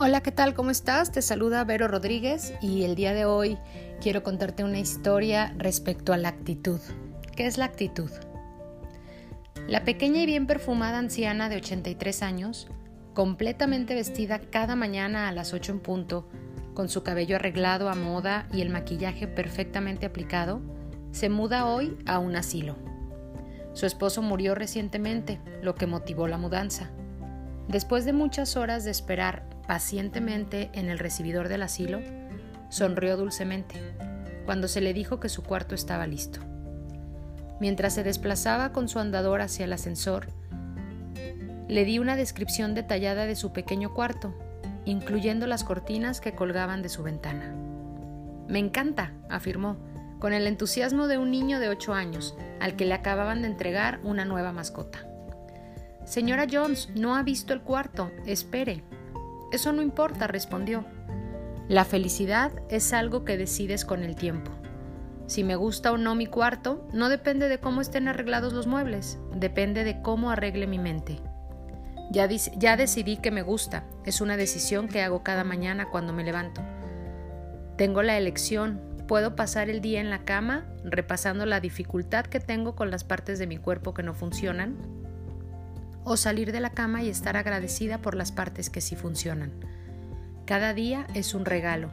Hola, ¿qué tal? ¿Cómo estás? Te saluda Vero Rodríguez y el día de hoy quiero contarte una historia respecto a la actitud. ¿Qué es la actitud? La pequeña y bien perfumada anciana de 83 años, completamente vestida cada mañana a las 8 en punto, con su cabello arreglado a moda y el maquillaje perfectamente aplicado, se muda hoy a un asilo. Su esposo murió recientemente, lo que motivó la mudanza. Después de muchas horas de esperar pacientemente en el recibidor del asilo, sonrió dulcemente cuando se le dijo que su cuarto estaba listo. Mientras se desplazaba con su andador hacia el ascensor, le di una descripción detallada de su pequeño cuarto, incluyendo las cortinas que colgaban de su ventana. Me encanta, afirmó, con el entusiasmo de un niño de ocho años, al que le acababan de entregar una nueva mascota. Señora Jones, no ha visto el cuarto. Espere. Eso no importa, respondió. La felicidad es algo que decides con el tiempo. Si me gusta o no mi cuarto, no depende de cómo estén arreglados los muebles, depende de cómo arregle mi mente. Ya, ya decidí que me gusta, es una decisión que hago cada mañana cuando me levanto. Tengo la elección, puedo pasar el día en la cama repasando la dificultad que tengo con las partes de mi cuerpo que no funcionan o salir de la cama y estar agradecida por las partes que sí funcionan. Cada día es un regalo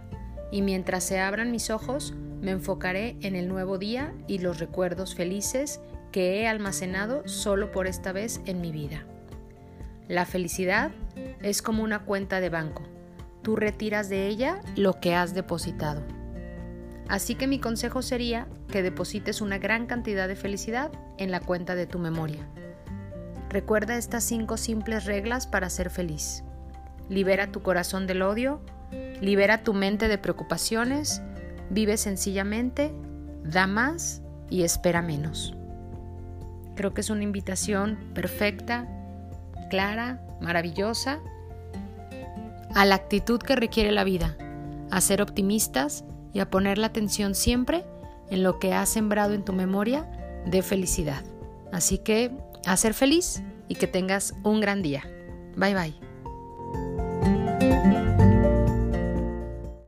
y mientras se abran mis ojos me enfocaré en el nuevo día y los recuerdos felices que he almacenado solo por esta vez en mi vida. La felicidad es como una cuenta de banco. Tú retiras de ella lo que has depositado. Así que mi consejo sería que deposites una gran cantidad de felicidad en la cuenta de tu memoria. Recuerda estas cinco simples reglas para ser feliz. Libera tu corazón del odio, libera tu mente de preocupaciones, vive sencillamente, da más y espera menos. Creo que es una invitación perfecta, clara, maravillosa a la actitud que requiere la vida, a ser optimistas y a poner la atención siempre en lo que has sembrado en tu memoria de felicidad. Así que a ser feliz y que tengas un gran día. Bye bye.